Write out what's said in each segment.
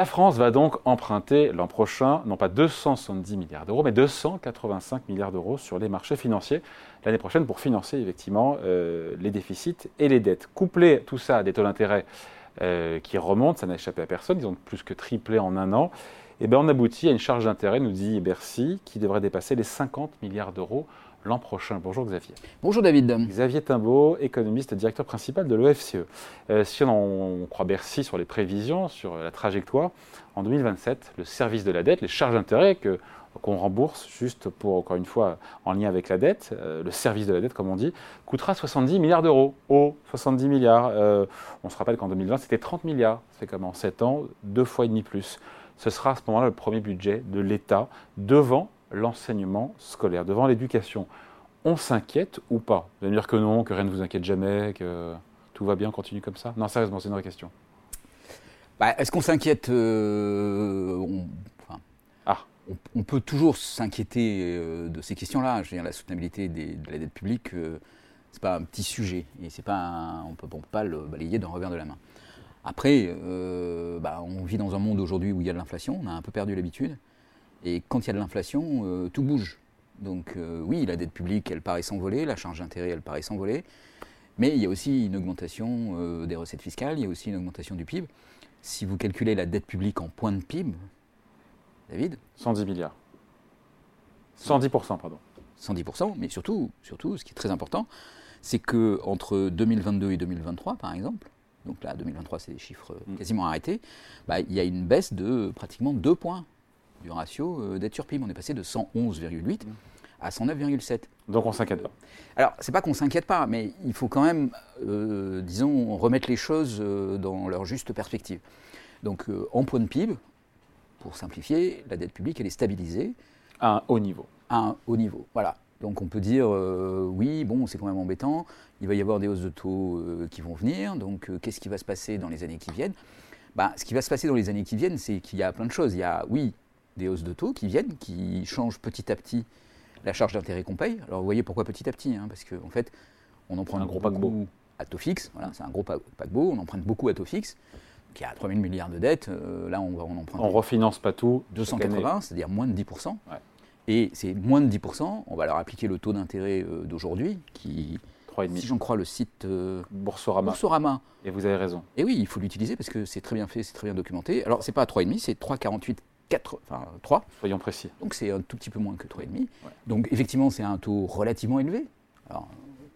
La France va donc emprunter l'an prochain, non pas 270 milliards d'euros, mais 285 milliards d'euros sur les marchés financiers l'année prochaine pour financer effectivement euh, les déficits et les dettes. Coupler tout ça à des taux d'intérêt euh, qui remontent, ça n'a échappé à personne, ils ont plus que triplé en un an. Et eh bien on aboutit à une charge d'intérêt, nous dit Bercy, qui devrait dépasser les 50 milliards d'euros l'an prochain. Bonjour Xavier. Bonjour David. Xavier Timbaud, économiste et directeur principal de l'OFCE. Euh, si on, croit Bercy sur les prévisions, sur la trajectoire, en 2027, le service de la dette, les charges d'intérêt que qu'on rembourse juste pour, encore une fois, en lien avec la dette, euh, le service de la dette, comme on dit, coûtera 70 milliards d'euros. Oh, 70 milliards. Euh, on se rappelle qu'en 2020, c'était 30 milliards. C'est comme en 7 ans, deux fois et demi plus. Ce sera à ce moment-là le premier budget de l'État devant l'enseignement scolaire, devant l'éducation. On s'inquiète ou pas? Vous allez me dire que non, que rien ne vous inquiète jamais, que tout va bien, continue comme ça? Non, sérieusement, c'est une vraie question. Bah, est-ce qu'on s'inquiète euh, ah. on, peut toujours s'inquiéter euh, de ces questions-là. La soutenabilité de la dette publique, euh, ce n'est pas un petit sujet. Et pas on ne peut pas le balayer d'un revers de la main. Après, bah, on vit dans un monde aujourd'hui où il y a de l'inflation, on a un peu perdu l'habitude. Et quand il y a de l'inflation, euh, tout bouge. Donc euh, oui, la dette publique, elle paraît s'envoler, la charge d'intérêt, elle paraît s'envoler. Mais il y a aussi une augmentation euh, des recettes fiscales, il y a aussi une augmentation du PIB. Si vous calculez la dette publique en point de PIB, David 110 milliards. 110%, pardon. 110%, mais surtout, surtout, ce qui est très important, c'est que entre 2022 et 2023, par exemple, donc là, 2023, c'est des chiffres mm. quasiment arrêtés, bah, il y a une baisse de pratiquement 2 points du ratio euh, dette sur PIB. On est passé de 111,8 à 109,7. Donc on s'inquiète pas. Alors c'est pas qu'on s'inquiète pas, mais il faut quand même, euh, disons, remettre les choses euh, dans leur juste perspective. Donc en point de PIB, pour simplifier, la dette publique elle est stabilisée à un haut niveau. À un haut niveau, voilà. Donc on peut dire oui, bon, c'est quand même embêtant. Il va y avoir des hausses de taux qui vont venir. Donc qu'est-ce qui va se passer dans les années qui viennent? Bah, ce qui va se passer dans les années qui viennent, c'est qu'il y a plein de choses. Il y a, oui, des hausses de taux qui viennent, qui changent petit à petit la charge d'intérêt qu'on paye. Alors vous voyez pourquoi petit à petit, hein, parce qu'en en fait, on emprunte un gros paquebot à taux fixe, voilà, c'est un gros paquebot, on emprunte beaucoup à taux fixe, qui a 3000 milliards de dettes, euh, là on, va, on emprunte... On refinance pas tout 280, c'est-à-dire moins de 10%. Et c'est moins de 10%, on va leur appliquer le taux d'intérêt euh, d'aujourd'hui, qui, si j'en crois le site euh, Boursorama. Boursorama. Et vous avez raison. Et oui, il faut l'utiliser parce que c'est très bien fait, c'est très bien documenté. Alors c'est pas à 3,5, c'est 3,48 4, enfin 3. Soyons précis. Donc c'est un tout petit peu moins que 3,5. Donc effectivement, c'est un taux relativement élevé. Alors,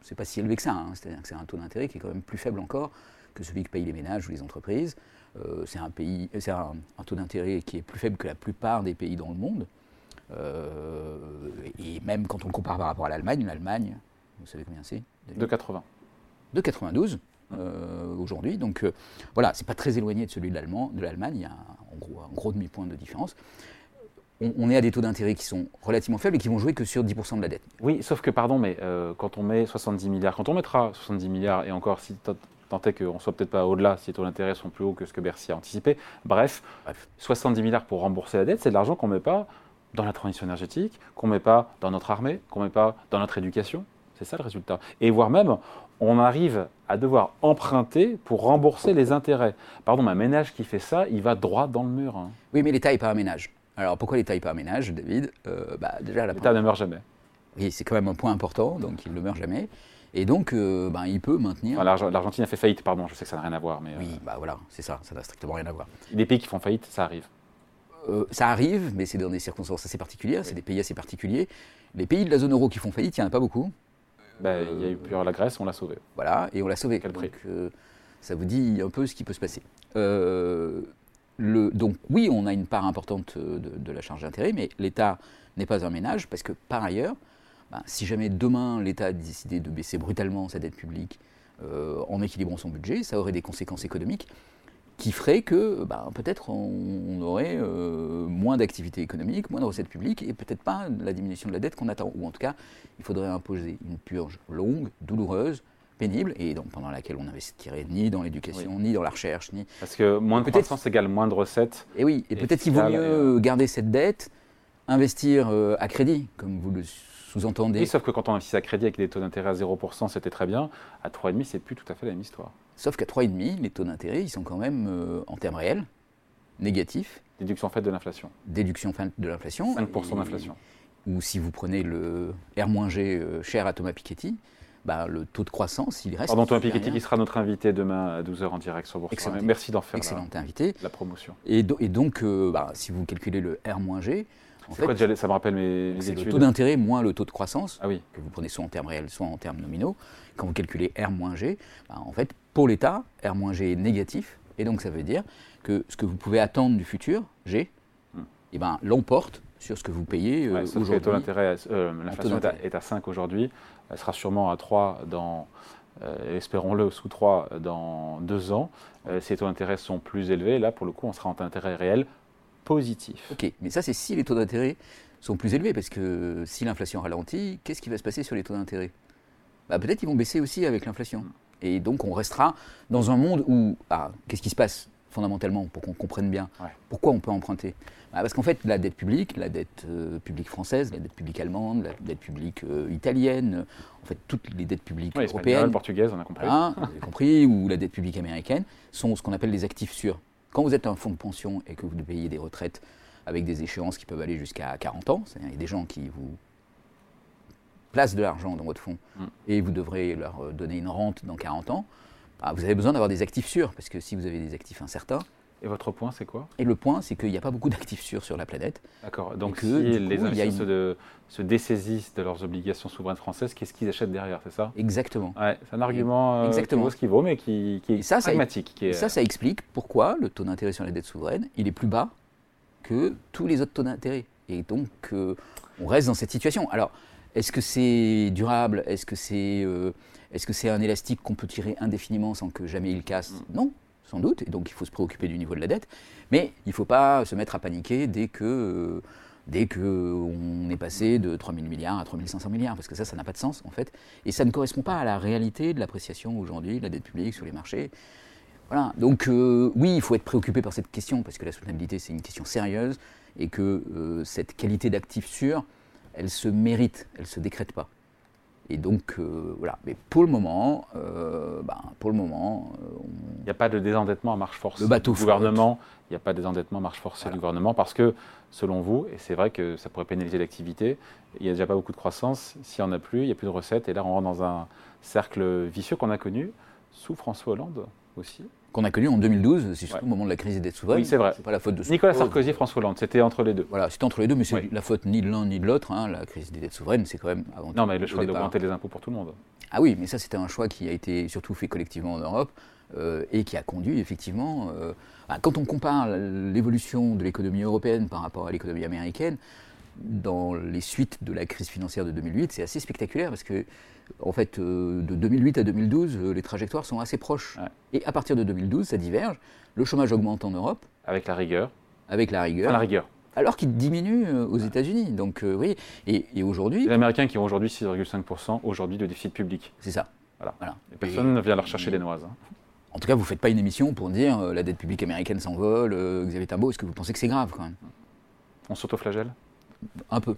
c'est pas si élevé que ça, hein. c'est-à-dire que c'est un taux d'intérêt qui est quand même plus faible encore que celui que payent les ménages ou les entreprises. Euh, c'est un, pays, c'est un, taux d'intérêt qui est plus faible que la plupart des pays dans le monde. Euh, et même quand on le compare par rapport à l'Allemagne, l'Allemagne, vous savez combien c'est 2,80. 2,92 euh, aujourd'hui. Donc euh, voilà, c'est pas très éloigné de celui de l'Allemagne. Il y a un, gros, un gros demi-point de différence. On, est à des taux d'intérêt qui sont relativement faibles et qui vont jouer que sur 10% de la dette. Oui, sauf que, pardon, mais euh, quand on met 70 milliards, quand on mettra 70 milliards, et encore, si tant est qu'on ne soit peut-être pas au-delà, si les taux d'intérêt sont plus hauts que ce que Bercy a anticipé, bref, bref 70 milliards pour rembourser la dette, c'est de l'argent qu'on ne met pas dans la transition énergétique, qu'on ne met pas dans notre armée, qu'on ne met pas dans notre éducation. C'est ça le résultat. Et voire même, on arrive à devoir emprunter pour rembourser les intérêts. Pardon, un ménage qui fait ça, il va droit dans le mur. Hein. Oui, mais l'État n'est pas un ménage. Alors pourquoi l'État n'est pas un ménage, David? Euh, bah, L'État ne meurt jamais. Oui, c'est quand même un point important, donc il ne meurt jamais. Et donc, euh, ben, il peut maintenir. L'Argentine a fait faillite, pardon, je sais que ça n'a rien à voir. Mais oui, euh, bah voilà, c'est ça, ça n'a strictement rien à voir. Les pays qui font faillite, ça arrive. ça arrive, mais c'est dans des circonstances assez particulières, c'est des pays assez particuliers. Les pays de la zone euro qui font faillite, il n'y en a pas beaucoup. Bah, il y a eu plus la Grèce, on l'a sauvé. Voilà, et on l'a sauvé. Quel prix euh, Ça vous dit un peu ce qui peut se passer. Euh, le, donc oui, on a une part importante de, la charge d'intérêt, mais l'État n'est pas un ménage, parce que par ailleurs, ben, si jamais demain l'État décidait de baisser brutalement sa dette publique euh, en équilibrant son budget, ça aurait des conséquences économiques qui ferait que ben, peut-être on, aurait euh, moins d'activité économique, moins de recettes publiques et peut-être pas la diminution de la dette qu'on attend. Ou en tout cas, il faudrait imposer une purge longue, douloureuse, pénible et donc pendant laquelle on n'investirait ni dans l'éducation, ni dans la recherche, ni. Parce que moins de croissance égale moins de recettes. Et oui, et, peut-être qu'il vaut mieux euh, garder cette dette, investir euh, à crédit, comme vous le sous-entendez. Oui, sauf que quand on investit à crédit avec des taux d'intérêt à 0%, c'était très bien. À 3,5, c'est plus tout à fait la même histoire. Sauf qu'à 3,5, les taux d'intérêt, ils sont quand même, euh, en termes réels, négatif. Déduction faite de l'inflation. Déduction faite de l'inflation. 5% d'inflation. Ou si vous prenez le R-G cher à Thomas Piketty, bah, le taux de croissance, il reste. Pardon, Thomas Piketty qui sera notre invité demain à 12h en direct sur. Excellent. Merci d'en faire Excellent invité. la promotion. Et, et donc, euh, bah, si vous calculez le R-G, en fait, quoi, ça me rappelle mes, mes études. le taux d'intérêt moins le taux de croissance, ah oui. que vous prenez soit en termes réels, soit en termes nominaux. Quand vous calculez R-G, bah, en fait, pour l'État, R-G est négatif. Et donc, ça veut dire que ce que vous pouvez attendre du futur, G, hmm. eh ben, l'emporte sur ce que vous payez euh, aujourd'hui. Euh, l'inflation est, à 5 aujourd'hui. Elle sera sûrement à 3 dans, euh, espérons-le, sous 3 dans 2 ans. Euh, si les taux d'intérêt sont plus élevés, là, pour le coup, on sera en intérêt réel positif. Ok, mais ça, c'est si les taux d'intérêt sont plus élevés, parce que si l'inflation ralentit, qu'est-ce qui va se passer sur les taux d'intérêt? Bah, Peut-être qu'ils vont baisser aussi avec l'inflation. Et donc, on restera dans un monde où. Ah, qu'est-ce qui se passe fondamentalement, pour qu'on comprenne bien pourquoi on peut emprunter? Bah, Parce qu'en fait, la dette publique, la dette euh, publique française, la dette publique allemande, la dette publique euh, italienne, en fait, toutes les dettes publiques européennes, portugaises, on a compris. compris, ou la dette publique américaine, sont ce qu'on appelle des actifs sûrs. Quand vous êtes un fonds de pension et que vous payez des retraites avec des échéances qui peuvent aller jusqu'à 40 ans, c'est-à-dire il y a des gens qui vous placent de l'argent dans votre fonds mm. et vous devrez leur euh, donner une rente dans 40 ans, bah, vous avez besoin d'avoir des actifs sûrs, parce que si vous avez des actifs incertains. Et votre point, c'est quoi? Et le point, c'est qu'il n'y a pas beaucoup d'actifs sûrs sur la planète. D'accord. Donc, si les investisseurs se, dessaisissent de leurs obligations souveraines françaises, qu'est-ce qu'ils achètent derrière, c'est ça? Exactement. Ouais, c'est un argument euh, qui vaut ce qu'il vaut, mais qui, est ça, pragmatique. Ça, ça, ça explique pourquoi le taux d'intérêt sur la dette souveraine, il est plus bas que tous les autres taux d'intérêt. Et donc, euh, on reste dans cette situation. Alors, est-ce que c'est durable? Est-ce que c'est euh, est-ce que c'est un élastique qu'on peut tirer indéfiniment sans que jamais il casse? Mm. Non, sans doute. Et donc il faut se préoccuper du niveau de la dette. Mais il ne faut pas se mettre à paniquer dès que, euh, dès qu'on est passé de 3 000 milliards à 3 500 milliards, parce que ça, ça n'a pas de sens en fait. Et ça ne correspond pas à la réalité de l'appréciation aujourd'hui de la dette publique sur les marchés. Voilà. Donc euh, oui, il faut être préoccupé par cette question, parce que la soutenabilité, c'est une question sérieuse, et que euh, cette qualité d'actif sûr, elle se mérite, elle ne se décrète pas. Et donc, euh, voilà. Mais pour le moment, euh, ben, pour le moment. Euh, il n'y a pas de désendettement à marche forcée le bateau du gouvernement. Il n'y a pas de désendettement à marche forcée du gouvernement parce que, selon vous, et c'est vrai que ça pourrait pénaliser l'activité, il n'y a déjà pas beaucoup de croissance. S'il n'y en a plus, il n'y a plus de recettes. Et là, on rentre dans un cercle vicieux qu'on a connu sous François Hollande aussi qu'on a connu en 2012, c'est surtout au moment de la crise des dettes souveraines. Oui, c'est vrai. pas la faute de Nicolas Sarkozy, François Hollande, c'était entre les deux. Voilà, c'était entre les deux, mais c'est la faute ni de l'un ni de l'autre. Hein. La crise des dettes souveraines, c'est quand même avant Non, mais le choix d'augmenter les impôts pour tout le monde. Ah oui, mais ça, c'était un choix qui a été surtout fait collectivement en Europe euh, et qui a conduit effectivement. Euh, quand on compare l'évolution de l'économie européenne par rapport à l'économie américaine, dans les suites de la crise financière de 2008, c'est assez spectaculaire parce que en fait, euh, de 2008 à 2012, euh, les trajectoires sont assez proches. Et à partir de 2012, ça diverge. Le chômage augmente en Europe. Avec la rigueur. Avec la rigueur. la rigueur. Alors qu'il diminue euh, aux États-Unis. Donc, oui. Et, aujourd'hui. Les Américains qui ont aujourd'hui 6,5% aujourd'hui de déficit public. C'est ça. Voilà. personne ne vient leur chercher les noises. Hein. En tout cas, vous ne faites pas une émission pour dire la dette publique américaine s'envole, Xavier Timbaud, est-ce que vous pensez que c'est grave quand même? On s'autoflagelle? Un peu.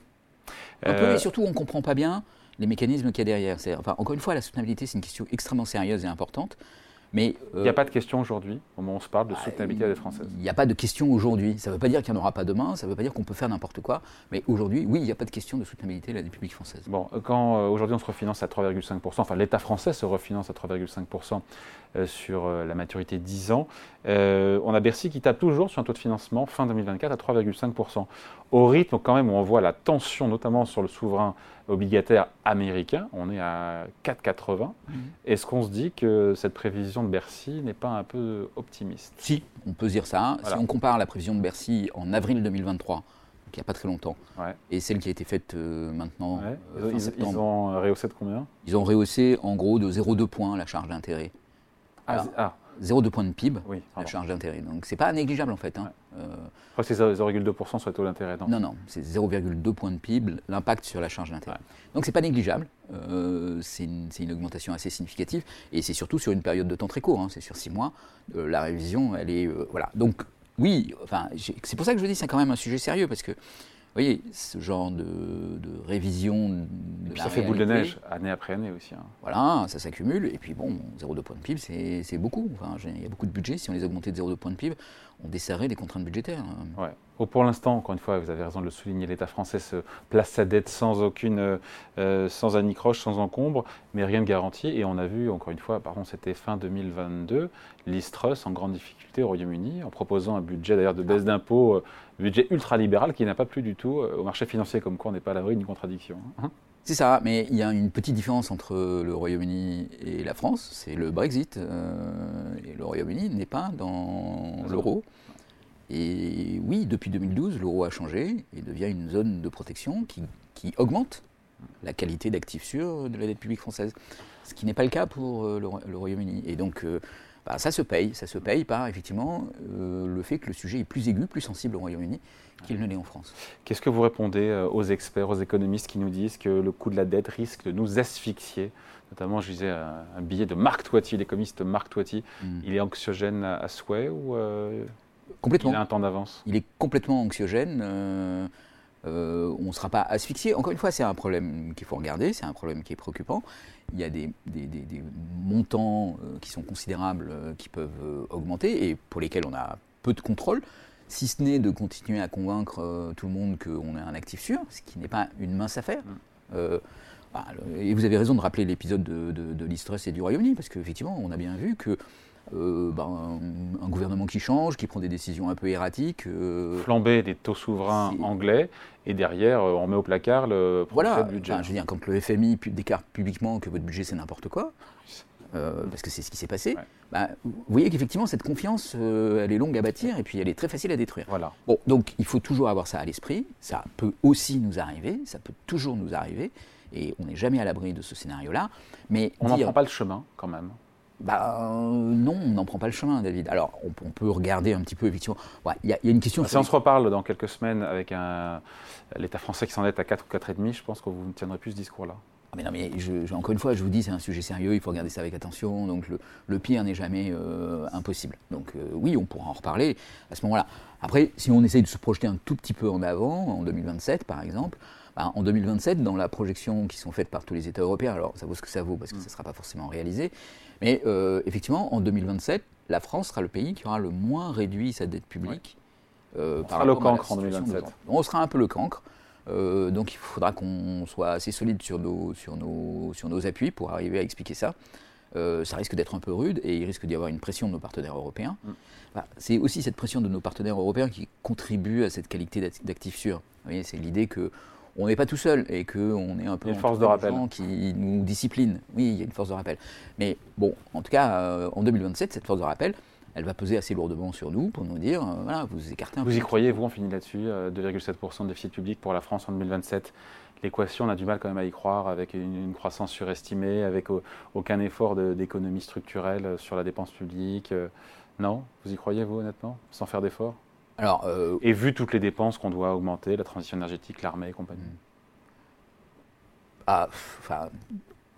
Un peu, et surtout, on ne comprend pas bien les mécanismes qu'il y a derrière. Enfin, encore une fois, la soutenabilité, c'est une question extrêmement sérieuse et importante. Mais, il n'y a euh, pas de question aujourd'hui, au moment où on se parle de bah, soutenabilité à des Françaises. Il n'y a pas de question aujourd'hui. Ça ne veut pas dire qu'il n'y en aura pas demain, ça ne veut pas dire qu'on peut faire n'importe quoi. Mais aujourd'hui, oui, il n'y a pas de question de soutenabilité de la République française. Bon, quand euh, aujourd'hui on se refinance à 3,5%, enfin l'État français se refinance à 3,5% euh, sur la maturité 10 ans, on a Bercy qui tape toujours sur un taux de financement fin 2024 à 3,5%. Au rythme quand même où on voit la tension, notamment sur le souverain obligataire américain, on est à 4,80. Mmh. Est-ce qu'on se dit que cette prévision de Bercy n'est pas un peu optimiste? Si, on peut dire ça. Si on compare la prévision de Bercy en avril 2023, donc il n'y a pas très longtemps, et celle qui a été faite euh, maintenant, euh, ils, septembre, ils, ont rehaussé de combien? Ils ont rehaussé en gros de 0,2 points la charge d'intérêt. Ah, ah. 0,2 points de PIB, la charge d'intérêt. Donc c'est pas négligeable en fait. Hein. Euh, Je crois que c'est 0,2% sur le taux d'intérêt. Non, non, c'est 0,2 points de PIB, l'impact sur la charge d'intérêt. Donc c'est pas négligeable. Euh, c'est une, augmentation assez significative et c'est surtout sur une période de temps très court. Hein. c'est sur 6 mois. Euh, la révision, elle est voilà. Donc oui, enfin c'est pour ça que je dis c'est quand même un sujet sérieux parce que voyez, ce genre de, révision. De ça fait boule de neige, année après année aussi. Hein. Voilà, ça s'accumule. Et puis bon, 0,2 points de PIB, c'est beaucoup. Enfin, il y a beaucoup de budget. Si on les augmentait de 0,2 points de PIB, on desserrait les contraintes budgétaires. Ouais. Pour l'instant, encore une fois, vous avez raison de le souligner, l'État français se place sa dette sans aucune, euh, sans anicroche, sans encombre, mais rien de garanti. Et on a vu, encore une fois, pardon, c'était fin 2022, l'Istrus en grande difficulté au Royaume-Uni, en proposant un budget d'ailleurs de baisse d'impôts, euh, budget ultra-libéral qui n'a pas plu du tout euh, au marché financier, comme quoi on n'est pas à l'abri d'une contradiction. Hein. C'est ça, mais il y a une petite différence entre le Royaume-Uni et la France, c'est le Brexit. et le Royaume-Uni n'est pas dans l'euro. Et oui, depuis 2012, l'euro a changé et devient une zone de protection qui, augmente la qualité d'actifs sûrs de la dette publique française. Ce qui n'est pas le cas pour euh, le, Royaume-Uni. Et donc, euh, bah, ça se paye. Ça se paye par, effectivement, euh, le fait que le sujet est plus aigu, plus sensible au Royaume-Uni qu'il ne l'est en France. Qu'est-ce que vous répondez aux experts, aux économistes qui nous disent que le coût de la dette risque de nous asphyxier? Notamment, je disais un, billet de Marc Toiti, l'économiste Marc Toiti. Hmm. Il est anxiogène à, souhait ou Complètement. Il a un temps d'avance. Il est complètement anxiogène. Euh, euh, on ne sera pas asphyxié. Encore une fois, c'est un problème qu'il faut regarder, c'est un problème qui est préoccupant. Il y a des, montants euh, qui sont considérables qui peuvent augmenter et pour lesquels on a peu de contrôle, si ce n'est de continuer à convaincre tout le monde qu'on est un actif sûr, ce qui n'est pas une mince affaire. Mm. Bah, et vous avez raison de rappeler l'épisode de, de, de et du Royaume-Uni, parce qu'effectivement, on a bien vu que euh, ben, un, gouvernement qui change, qui prend des décisions un peu erratiques. Euh, Flamber des taux souverains anglais, et derrière, euh, on met au placard le voilà, budget. je veux dire, quand le FMI déclare publiquement que votre budget c'est n'importe quoi, parce que c'est ce qui s'est passé, ben, vous voyez qu'effectivement, cette confiance, elle est longue à bâtir et puis elle est très facile à détruire. Voilà. Bon, donc il faut toujours avoir ça à l'esprit. Ça peut aussi nous arriver, ça peut toujours nous arriver, et on n'est jamais à l'abri de ce scénario-là. Mais on n'en prend pas le chemin, quand même. Bah, euh, non, on n'en prend pas le chemin, David. Alors, on, peut regarder un petit peu, effectivement. Il y, a une question. Si on se reparle dans quelques semaines avec l'État français qui s'en est à 4 ou 4,5, je pense que vous ne tiendrez plus ce discours-là. Ah, mais non, mais encore une fois, je vous dis, c'est un sujet sérieux, il faut regarder ça avec attention. Donc, le, pire n'est jamais euh, impossible. Donc, euh, oui, on pourra en reparler à ce moment-là. Après, si on essaye de se projeter un tout petit peu en avant, en 2027 par exemple, bah, en 2027, dans la projection qui sont faites par tous les États européens, alors ça vaut ce que ça vaut parce que mm. ça ne sera pas forcément réalisé, mais euh, effectivement, en 2027, la France sera le pays qui aura le moins réduit sa dette publique. Euh, on sera le cancre en 2027. On sera un peu le cancre. Euh, donc il faudra qu'on soit assez solide sur nos, sur, nos, sur nos appuis pour arriver à expliquer ça. ça risque d'être un peu rude et il risque d'y avoir une pression de nos partenaires européens. Mm. Bah, c'est aussi cette pression de nos partenaires européens qui contribue à cette qualité d'actif sûr. C'est l'idée que on n'est pas tout seul et qu'on est un peu une force de rappel qui nous discipline. Oui, il y a une force de rappel. Mais bon, en tout cas, euh, en 2027, cette force de rappel, elle va peser assez lourdement sur nous pour nous dire, euh, voilà, vous écartez un vous peu. Vous y croyez, vous, on finit là-dessus, 2,7% euh, de déficit public pour la France en 2027 L'équation, on a du mal quand même à y croire, avec une, croissance surestimée, avec aucun effort d'économie structurelle sur la dépense publique. non? Vous y croyez, vous, honnêtement Sans faire d'efforts? Alors, euh, et vu toutes les dépenses qu'on doit augmenter, la transition énergétique, l'armée et compagnie. Hmm. Ah, enfin,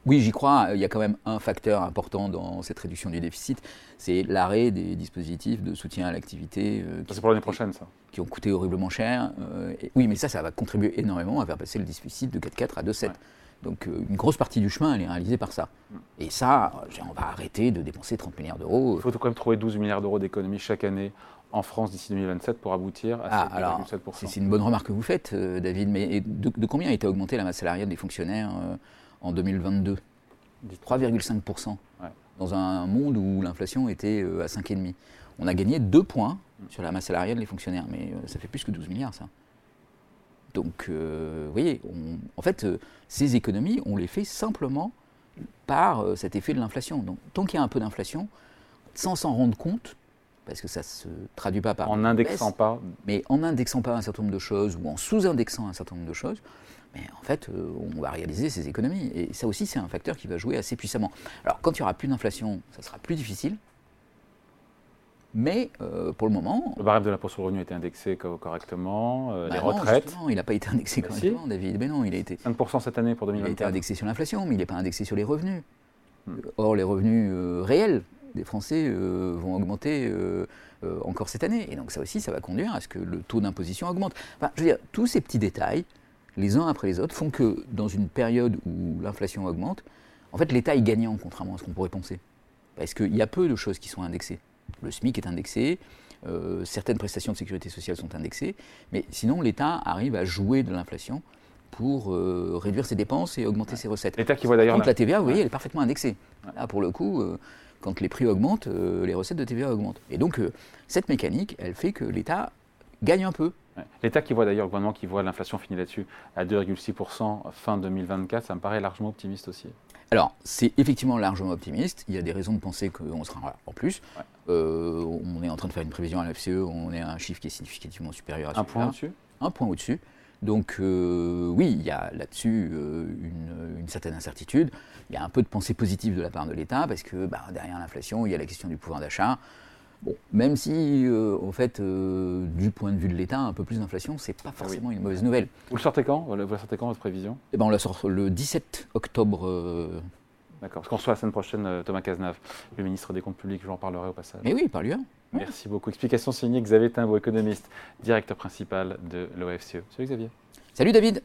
oui, j'y crois. Il y a quand même un facteur important dans cette réduction du déficit, c'est l'arrêt des dispositifs de soutien à l'activité. Euh, c'est pour l'année prochaine, ça. Qui ont coûté horriblement cher. Euh, oui, mais ça, ça va contribuer énormément à faire passer le déficit de 4,4 à 2,7. Donc une grosse partie du chemin, elle est réalisée par ça. Hmm. Et ça, on va arrêter de dépenser 30 milliards d'euros. Il faut quand même trouver 12 milliards d'euros d'économies chaque année en France d'ici 2027 pour aboutir à ah, 7%. C'est une bonne remarque que vous faites, euh, David. Mais de, combien a été augmentée la masse salariale des fonctionnaires euh, en 2022 3,5%. Dans un monde où l'inflation était euh, à 5,5%. On a gagné 2 points sur la masse salariale des fonctionnaires. Mais ça fait plus que 12 milliards, ça. Donc, vous voyez, en fait, ces économies, on les fait simplement par cet effet de l'inflation. Donc, tant qu'il y a un peu d'inflation, sans s'en rendre compte, parce que ça ne se traduit pas par. En indexant pas. Mais en indexant pas un certain nombre de choses ou en sous-indexant un certain nombre de choses, mais en fait, euh, on va réaliser ces économies. Et ça aussi, c'est un facteur qui va jouer assez puissamment. Alors, quand il n'y aura plus d'inflation, ça sera plus difficile. Mais euh, pour le moment. Le barème de l'impôt sur le revenu a été indexé correctement. Euh, bah les retraites. Non, il n'a pas été indexé bah correctement, David. Mais non, il a été. 5% cette année pour 2024. Il a été indexé sur l'inflation, mais il n'est pas indexé sur les revenus. Hmm. Or, les revenus réels des Français vont augmenter encore cette année. Et donc ça aussi, ça va conduire à ce que le taux d'imposition augmente. Enfin, je veux dire, tous ces petits détails, les uns après les autres, font que dans une période où l'inflation augmente, en fait, l'État est gagnant, contrairement à ce qu'on pourrait penser. Parce qu'il y a peu de choses qui sont indexées. Le SMIC est indexé, euh, certaines prestations de sécurité sociale sont indexées, mais sinon l'État arrive à jouer de l'inflation pour euh, réduire ses dépenses et augmenter ses recettes. L'État qui voit d'ailleurs. la TVA, vous voyez, elle est parfaitement indexée. Là, pour le coup, euh, quand les prix augmentent, les recettes de TVA augmentent. Et donc, cette mécanique, elle fait que l'État gagne un peu. L'État qui voit d'ailleurs, le gouvernement qui voit l'inflation finir là-dessus à 2,6% fin 2024, ça me paraît largement optimiste aussi. Alors, c'est effectivement largement optimiste. Il y a des raisons de penser qu'on sera en plus. Euh, on est en train de faire une prévision à la FCE, on est à un chiffre qui est significativement supérieur à Un point au-dessus? Un point au-dessus. Donc euh, oui, il y a là-dessus euh, une, certaine incertitude. Il y a un peu de pensée positive de la part de l'État, parce que bah, derrière l'inflation, il y a la question du pouvoir d'achat. Bon, même si, en fait, du point de vue de l'État, un peu plus d'inflation, c'est pas forcément une mauvaise nouvelle. Vous le sortez quand Vous le sortez quand, votre prévision? Eh ben, On la sort le 17 octobre D'accord. Parce qu'on reçoit la semaine prochaine euh, Thomas Cazenave, le ministre des Comptes publics, j'en parlerai au passage. Mais oui, par lui. Merci beaucoup. Explication signée Xavier Timbo, économiste, directeur principal de l'OFCE. Salut Xavier. Salut David.